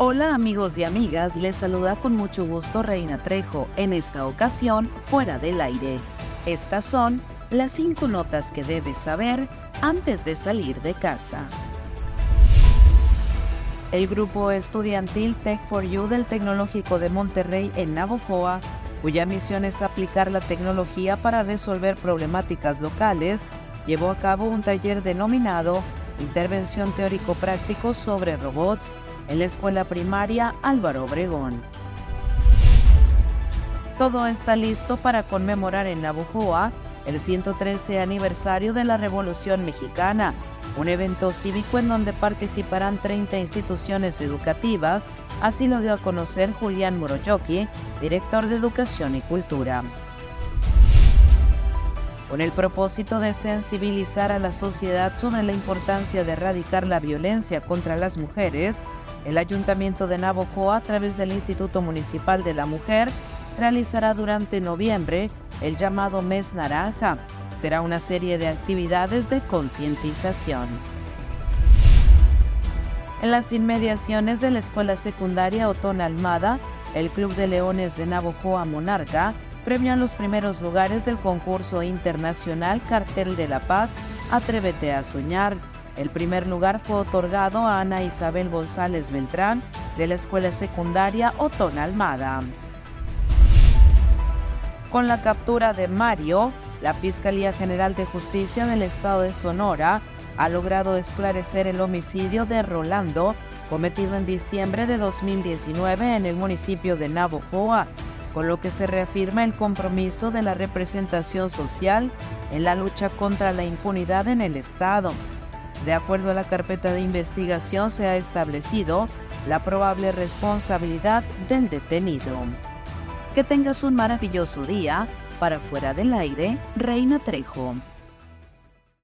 Hola amigos y amigas, les saluda con mucho gusto Reina Trejo, en esta ocasión fuera del aire. Estas son las cinco notas que debes saber antes de salir de casa. El grupo estudiantil Tech for You del Tecnológico de Monterrey en Navojoa, cuya misión es aplicar la tecnología para resolver problemáticas locales, llevó a cabo un taller denominado Intervención Teórico-Práctico sobre Robots en la escuela primaria Álvaro Obregón. Todo está listo para conmemorar en Navojoa el 113 aniversario de la Revolución Mexicana, un evento cívico en donde participarán 30 instituciones educativas, así lo dio a conocer Julián Moroyoki, director de Educación y Cultura. Con el propósito de sensibilizar a la sociedad sobre la importancia de erradicar la violencia contra las mujeres, el Ayuntamiento de Navojoa, a través del Instituto Municipal de la Mujer, realizará durante noviembre el llamado Mes Naranja. Será una serie de actividades de concientización. En las inmediaciones de la Escuela Secundaria Otón Almada, el Club de Leones de Navojoa Monarca premió los primeros lugares del concurso internacional Cartel de la Paz Atrévete a Soñar, el primer lugar fue otorgado a Ana Isabel González Beltrán de la Escuela Secundaria Otón Almada. Con la captura de Mario, la Fiscalía General de Justicia del Estado de Sonora ha logrado esclarecer el homicidio de Rolando cometido en diciembre de 2019 en el municipio de Navojoa, con lo que se reafirma el compromiso de la representación social en la lucha contra la impunidad en el Estado. De acuerdo a la carpeta de investigación, se ha establecido la probable responsabilidad del detenido. Que tengas un maravilloso día. Para fuera del aire, Reina Trejo.